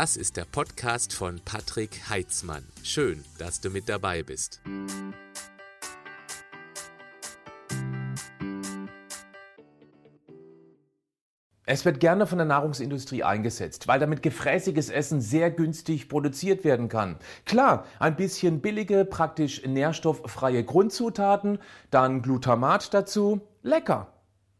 Das ist der Podcast von Patrick Heitzmann. Schön, dass du mit dabei bist. Es wird gerne von der Nahrungsindustrie eingesetzt, weil damit gefräßiges Essen sehr günstig produziert werden kann. Klar, ein bisschen billige, praktisch nährstofffreie Grundzutaten, dann Glutamat dazu, lecker.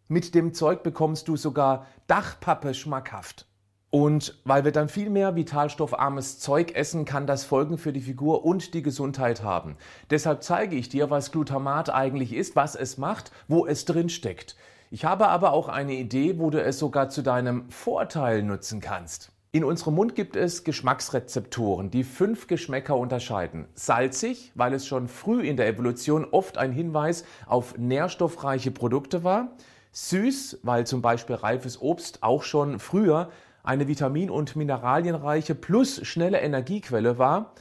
Mit dem Zeug bekommst du sogar Dachpappe schmackhaft. Und weil wir dann viel mehr vitalstoffarmes Zeug essen, kann das Folgen für die Figur und die Gesundheit haben. Deshalb zeige ich dir, was Glutamat eigentlich ist, was es macht, wo es drin steckt. Ich habe aber auch eine Idee, wo du es sogar zu deinem Vorteil nutzen kannst. In unserem Mund gibt es Geschmacksrezeptoren, die fünf Geschmäcker unterscheiden. Salzig, weil es schon früh in der Evolution oft ein Hinweis auf nährstoffreiche Produkte war. Süß, weil zum Beispiel reifes Obst auch schon früher eine vitamin- und mineralienreiche plus schnelle Energiequelle war.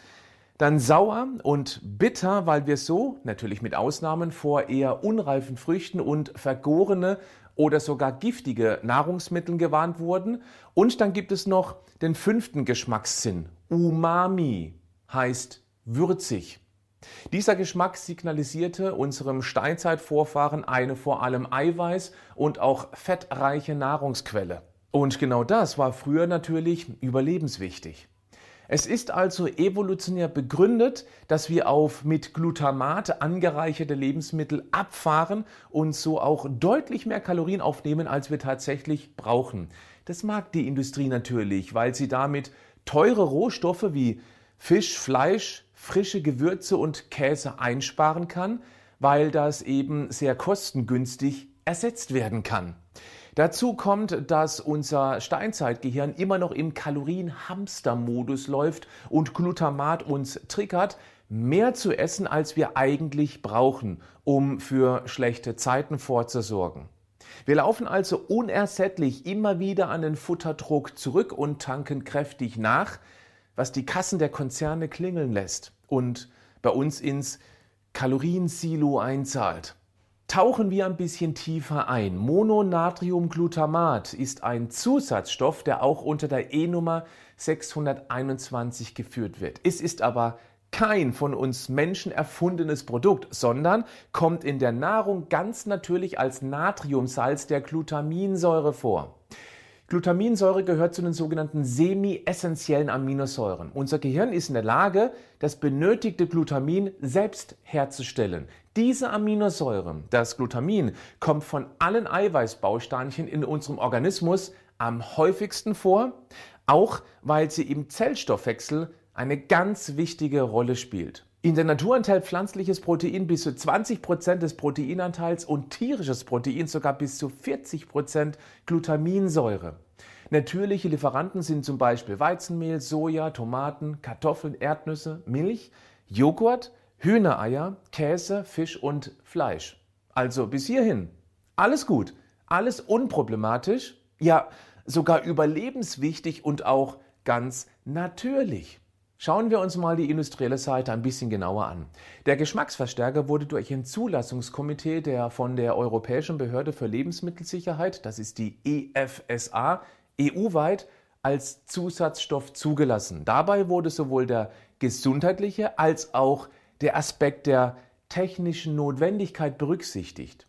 Dann sauer und bitter, weil wir so, natürlich mit Ausnahmen, vor eher unreifen Früchten und vergorene oder sogar giftige Nahrungsmittel gewarnt wurden. Und dann gibt es noch den fünften Geschmackssinn. Umami heißt würzig. Dieser Geschmack signalisierte unserem Steinzeitvorfahren eine vor allem eiweiß- und auch fettreiche Nahrungsquelle. Und genau das war früher natürlich überlebenswichtig. Es ist also evolutionär begründet, dass wir auf mit Glutamat angereicherte Lebensmittel abfahren und so auch deutlich mehr Kalorien aufnehmen, als wir tatsächlich brauchen. Das mag die Industrie natürlich, weil sie damit teure Rohstoffe wie Fisch, Fleisch, frische Gewürze und Käse einsparen kann, weil das eben sehr kostengünstig ersetzt werden kann. Dazu kommt, dass unser Steinzeitgehirn immer noch im Kalorien-Hamster-Modus läuft und Glutamat uns triggert, mehr zu essen, als wir eigentlich brauchen, um für schlechte Zeiten vorzusorgen. Wir laufen also unersättlich immer wieder an den Futterdruck zurück und tanken kräftig nach, was die Kassen der Konzerne klingeln lässt und bei uns ins Kaloriensilo einzahlt. Tauchen wir ein bisschen tiefer ein. Mononatriumglutamat ist ein Zusatzstoff, der auch unter der E-Nummer 621 geführt wird. Es ist aber kein von uns Menschen erfundenes Produkt, sondern kommt in der Nahrung ganz natürlich als Natriumsalz der Glutaminsäure vor. Glutaminsäure gehört zu den sogenannten semi-essentiellen Aminosäuren. Unser Gehirn ist in der Lage, das benötigte Glutamin selbst herzustellen. Diese Aminosäure, das Glutamin, kommt von allen Eiweißbausteinchen in unserem Organismus am häufigsten vor, auch weil sie im Zellstoffwechsel eine ganz wichtige Rolle spielt. In der Natur enthält pflanzliches Protein bis zu 20 Prozent des Proteinanteils und tierisches Protein sogar bis zu 40 Prozent Glutaminsäure. Natürliche Lieferanten sind zum Beispiel Weizenmehl, Soja, Tomaten, Kartoffeln, Erdnüsse, Milch, Joghurt, Hühnereier, Käse, Fisch und Fleisch. Also bis hierhin. Alles gut, alles unproblematisch, ja sogar überlebenswichtig und auch ganz natürlich. Schauen wir uns mal die industrielle Seite ein bisschen genauer an. Der Geschmacksverstärker wurde durch ein Zulassungskomitee der von der Europäischen Behörde für Lebensmittelsicherheit, das ist die EFSA, EU-weit als Zusatzstoff zugelassen. Dabei wurde sowohl der gesundheitliche als auch der Aspekt der technischen Notwendigkeit berücksichtigt.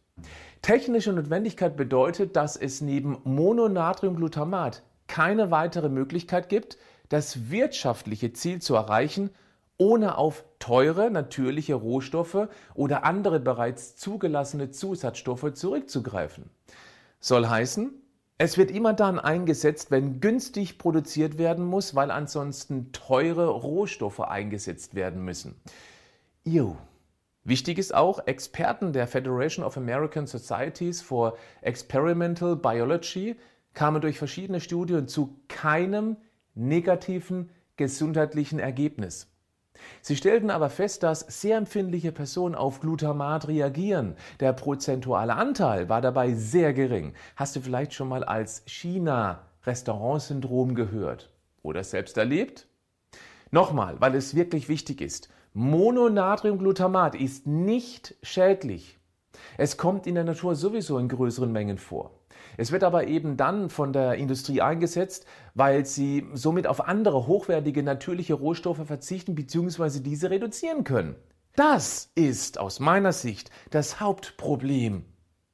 Technische Notwendigkeit bedeutet, dass es neben Mononatriumglutamat keine weitere Möglichkeit gibt, das wirtschaftliche Ziel zu erreichen, ohne auf teure natürliche Rohstoffe oder andere bereits zugelassene Zusatzstoffe zurückzugreifen. Soll heißen, es wird immer dann eingesetzt, wenn günstig produziert werden muss, weil ansonsten teure Rohstoffe eingesetzt werden müssen. Ew. Wichtig ist auch, Experten der Federation of American Societies for Experimental Biology kamen durch verschiedene Studien zu keinem negativen gesundheitlichen Ergebnis. Sie stellten aber fest, dass sehr empfindliche Personen auf Glutamat reagieren. Der prozentuale Anteil war dabei sehr gering. Hast du vielleicht schon mal als China-Restaurant-Syndrom gehört oder selbst erlebt? Nochmal, weil es wirklich wichtig ist. Mononatriumglutamat ist nicht schädlich. Es kommt in der Natur sowieso in größeren Mengen vor. Es wird aber eben dann von der Industrie eingesetzt, weil sie somit auf andere hochwertige natürliche Rohstoffe verzichten bzw. diese reduzieren können. Das ist aus meiner Sicht das Hauptproblem.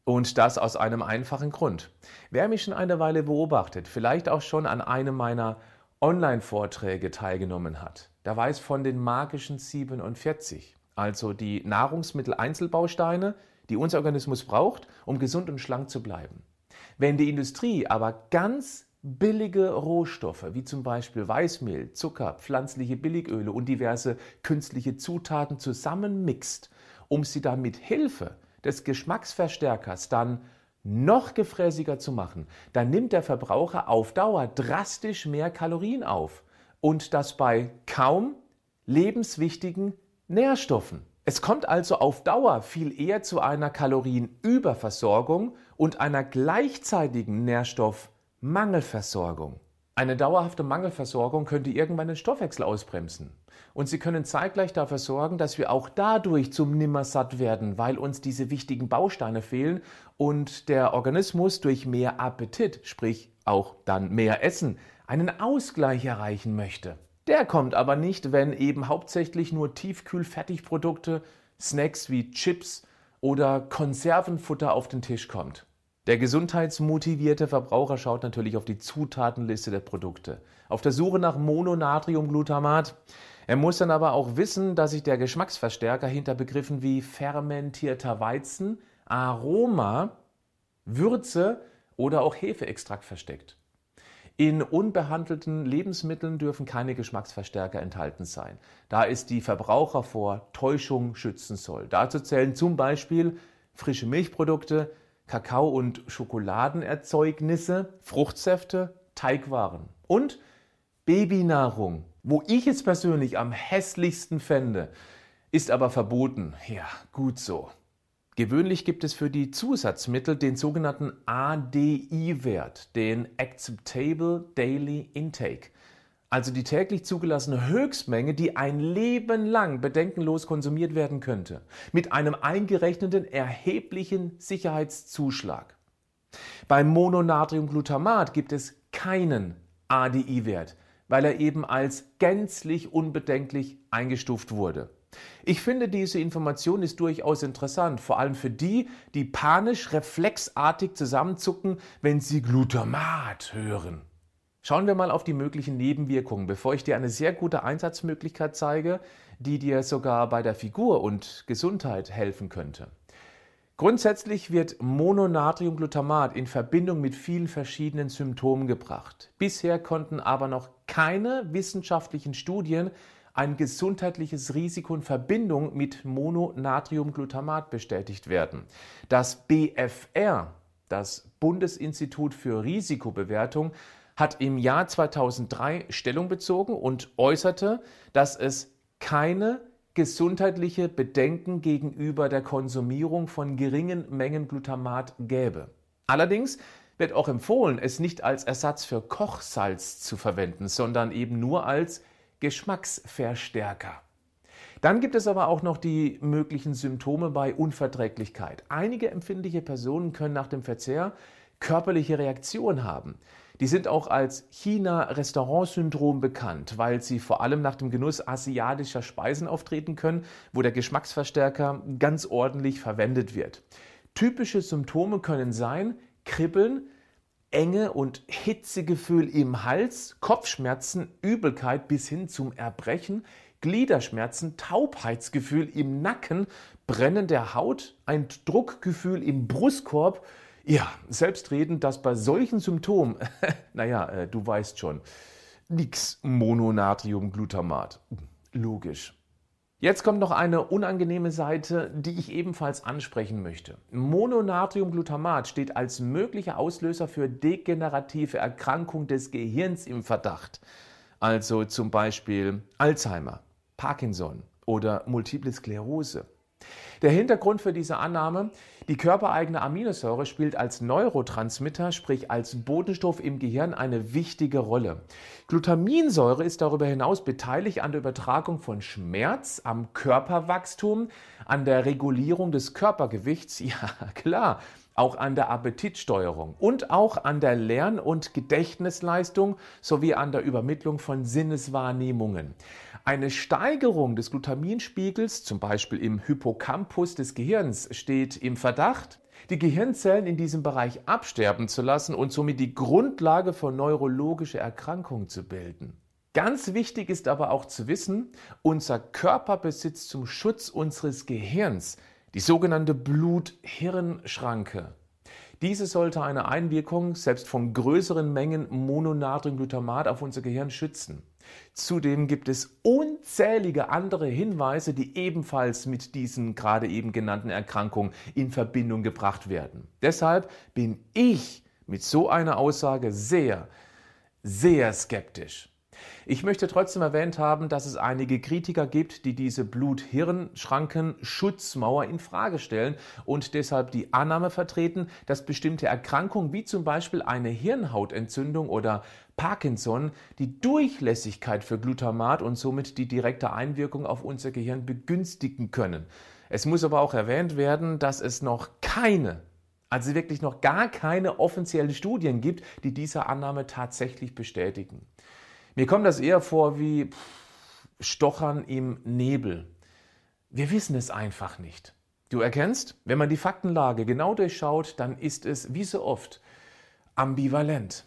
Und das aus einem einfachen Grund. Wer mich schon eine Weile beobachtet, vielleicht auch schon an einem meiner Online-Vorträge teilgenommen hat, der weiß von den magischen 47, also die Nahrungsmitteleinzelbausteine, die unser Organismus braucht, um gesund und schlank zu bleiben. Wenn die Industrie aber ganz billige Rohstoffe wie zum Beispiel Weißmehl, Zucker, pflanzliche Billigöle und diverse künstliche Zutaten zusammenmixt, um sie dann mit Hilfe des Geschmacksverstärkers dann noch gefräßiger zu machen, dann nimmt der Verbraucher auf Dauer drastisch mehr Kalorien auf und das bei kaum lebenswichtigen Nährstoffen. Es kommt also auf Dauer viel eher zu einer Kalorienüberversorgung und einer gleichzeitigen Nährstoffmangelversorgung. Eine dauerhafte Mangelversorgung könnte irgendwann den Stoffwechsel ausbremsen. Und sie können zeitgleich dafür sorgen, dass wir auch dadurch zum Nimmersatt werden, weil uns diese wichtigen Bausteine fehlen und der Organismus durch mehr Appetit, sprich auch dann mehr Essen, einen Ausgleich erreichen möchte. Der kommt aber nicht, wenn eben hauptsächlich nur Tiefkühlfertigprodukte, Snacks wie Chips oder Konservenfutter auf den Tisch kommt. Der gesundheitsmotivierte Verbraucher schaut natürlich auf die Zutatenliste der Produkte. Auf der Suche nach Mononatriumglutamat. Er muss dann aber auch wissen, dass sich der Geschmacksverstärker hinter Begriffen wie fermentierter Weizen, Aroma, Würze oder auch Hefeextrakt versteckt. In unbehandelten Lebensmitteln dürfen keine Geschmacksverstärker enthalten sein, da es die Verbraucher vor Täuschung schützen soll. Dazu zählen zum Beispiel frische Milchprodukte, Kakao- und Schokoladenerzeugnisse, Fruchtsäfte, Teigwaren und Babynahrung. Wo ich es persönlich am hässlichsten fände, ist aber verboten. Ja, gut so. Gewöhnlich gibt es für die Zusatzmittel den sogenannten ADI-Wert, den Acceptable Daily Intake, also die täglich zugelassene Höchstmenge, die ein Leben lang bedenkenlos konsumiert werden könnte, mit einem eingerechneten erheblichen Sicherheitszuschlag. Beim Mononatriumglutamat gibt es keinen ADI-Wert, weil er eben als gänzlich unbedenklich eingestuft wurde. Ich finde, diese Information ist durchaus interessant, vor allem für die, die panisch reflexartig zusammenzucken, wenn sie Glutamat hören. Schauen wir mal auf die möglichen Nebenwirkungen, bevor ich dir eine sehr gute Einsatzmöglichkeit zeige, die dir sogar bei der Figur und Gesundheit helfen könnte. Grundsätzlich wird Mononatriumglutamat in Verbindung mit vielen verschiedenen Symptomen gebracht. Bisher konnten aber noch keine wissenschaftlichen Studien ein gesundheitliches Risiko in Verbindung mit Mononatriumglutamat bestätigt werden. Das BFR, das Bundesinstitut für Risikobewertung, hat im Jahr 2003 Stellung bezogen und äußerte, dass es keine gesundheitliche Bedenken gegenüber der Konsumierung von geringen Mengen Glutamat gäbe. Allerdings wird auch empfohlen, es nicht als Ersatz für Kochsalz zu verwenden, sondern eben nur als Geschmacksverstärker. Dann gibt es aber auch noch die möglichen Symptome bei Unverträglichkeit. Einige empfindliche Personen können nach dem Verzehr körperliche Reaktionen haben. Die sind auch als China-Restaurant-Syndrom bekannt, weil sie vor allem nach dem Genuss asiatischer Speisen auftreten können, wo der Geschmacksverstärker ganz ordentlich verwendet wird. Typische Symptome können sein Kribbeln, Enge und Hitzegefühl im Hals, Kopfschmerzen, Übelkeit bis hin zum Erbrechen, Gliederschmerzen, Taubheitsgefühl im Nacken, Brennen der Haut, ein Druckgefühl im Brustkorb. Ja, selbstredend, dass bei solchen Symptomen, naja, äh, du weißt schon, nix Mononatriumglutamat. Logisch. Jetzt kommt noch eine unangenehme Seite, die ich ebenfalls ansprechen möchte. Mononatriumglutamat steht als möglicher Auslöser für degenerative Erkrankung des Gehirns im Verdacht. Also zum Beispiel Alzheimer, Parkinson oder Multiple Sklerose. Der Hintergrund für diese Annahme, die körpereigene Aminosäure spielt als Neurotransmitter, sprich als Botenstoff im Gehirn eine wichtige Rolle. Glutaminsäure ist darüber hinaus beteiligt an der Übertragung von Schmerz, am Körperwachstum, an der Regulierung des Körpergewichts, ja klar, auch an der Appetitsteuerung und auch an der Lern- und Gedächtnisleistung sowie an der Übermittlung von Sinneswahrnehmungen. Eine Steigerung des Glutaminspiegels, zum Beispiel im Hippocampus des Gehirns, steht im Verdacht, die Gehirnzellen in diesem Bereich absterben zu lassen und somit die Grundlage für neurologische Erkrankungen zu bilden. Ganz wichtig ist aber auch zu wissen, unser Körper besitzt zum Schutz unseres Gehirns die sogenannte Blut-Hirn-Schranke. Diese sollte eine Einwirkung selbst von größeren Mengen Mononatriumglutamat auf unser Gehirn schützen. Zudem gibt es unzählige andere Hinweise, die ebenfalls mit diesen gerade eben genannten Erkrankungen in Verbindung gebracht werden. Deshalb bin ich mit so einer Aussage sehr, sehr skeptisch. Ich möchte trotzdem erwähnt haben, dass es einige Kritiker gibt, die diese Blut-Hirn-Schranken-Schutzmauer in Frage stellen und deshalb die Annahme vertreten, dass bestimmte Erkrankungen wie zum Beispiel eine Hirnhautentzündung oder Parkinson die Durchlässigkeit für Glutamat und somit die direkte Einwirkung auf unser Gehirn begünstigen können. Es muss aber auch erwähnt werden, dass es noch keine also wirklich noch gar keine offiziellen Studien gibt, die diese Annahme tatsächlich bestätigen. Mir kommt das eher vor wie Stochern im Nebel. Wir wissen es einfach nicht. Du erkennst, wenn man die Faktenlage genau durchschaut, dann ist es wie so oft ambivalent.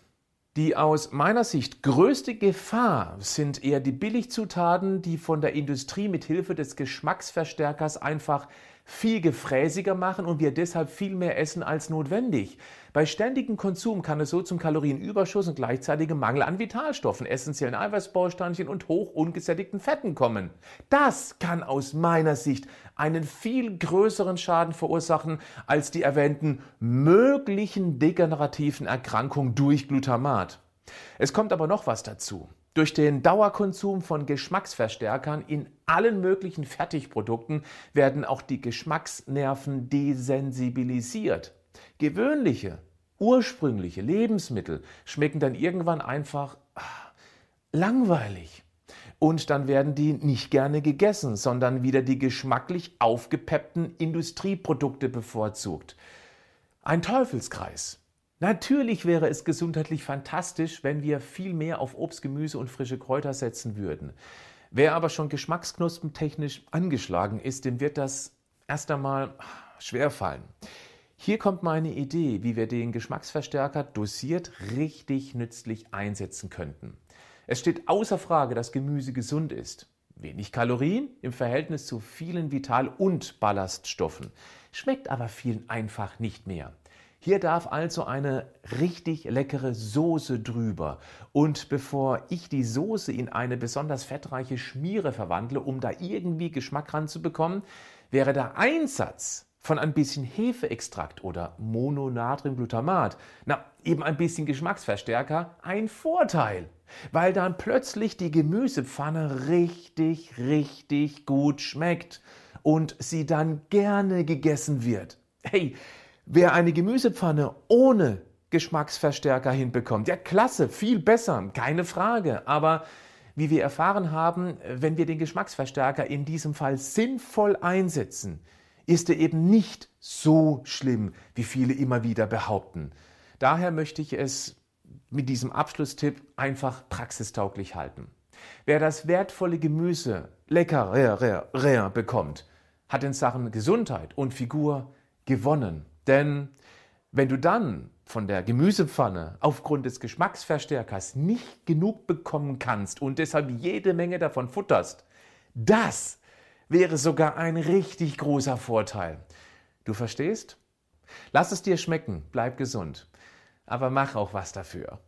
Die aus meiner Sicht größte Gefahr sind eher die Billigzutaten, die von der Industrie mit Hilfe des Geschmacksverstärkers einfach viel gefräßiger machen und wir deshalb viel mehr essen als notwendig. Bei ständigem Konsum kann es so zum Kalorienüberschuss und gleichzeitigem Mangel an Vitalstoffen, essentiellen Eiweißbausteinchen und hoch ungesättigten Fetten kommen. Das kann aus meiner Sicht einen viel größeren Schaden verursachen als die erwähnten möglichen degenerativen Erkrankungen durch Glutamat. Es kommt aber noch was dazu. Durch den Dauerkonsum von Geschmacksverstärkern in allen möglichen Fertigprodukten werden auch die Geschmacksnerven desensibilisiert. Gewöhnliche, ursprüngliche Lebensmittel schmecken dann irgendwann einfach ah, langweilig. Und dann werden die nicht gerne gegessen, sondern wieder die geschmacklich aufgepeppten Industrieprodukte bevorzugt. Ein Teufelskreis. Natürlich wäre es gesundheitlich fantastisch, wenn wir viel mehr auf Obst, Gemüse und frische Kräuter setzen würden. Wer aber schon geschmacksknuspentechnisch angeschlagen ist, dem wird das erst einmal schwerfallen. Hier kommt meine Idee, wie wir den Geschmacksverstärker dosiert richtig nützlich einsetzen könnten. Es steht außer Frage, dass Gemüse gesund ist. Wenig Kalorien im Verhältnis zu vielen Vital- und Ballaststoffen. Schmeckt aber vielen einfach nicht mehr. Hier darf also eine richtig leckere Soße drüber. Und bevor ich die Soße in eine besonders fettreiche Schmiere verwandle, um da irgendwie Geschmack ranzubekommen, wäre der Einsatz von ein bisschen Hefeextrakt oder Mononatriumglutamat, na, eben ein bisschen Geschmacksverstärker, ein Vorteil, weil dann plötzlich die Gemüsepfanne richtig, richtig gut schmeckt und sie dann gerne gegessen wird. Hey, Wer eine Gemüsepfanne ohne Geschmacksverstärker hinbekommt, ja klasse, viel besser, keine Frage. Aber wie wir erfahren haben, wenn wir den Geschmacksverstärker in diesem Fall sinnvoll einsetzen, ist er eben nicht so schlimm, wie viele immer wieder behaupten. Daher möchte ich es mit diesem Abschlusstipp einfach praxistauglich halten. Wer das wertvolle Gemüse lecker rär, rär, bekommt, hat in Sachen Gesundheit und Figur gewonnen. Denn wenn du dann von der Gemüsepfanne aufgrund des Geschmacksverstärkers nicht genug bekommen kannst und deshalb jede Menge davon futterst, das wäre sogar ein richtig großer Vorteil. Du verstehst? Lass es dir schmecken, bleib gesund, aber mach auch was dafür.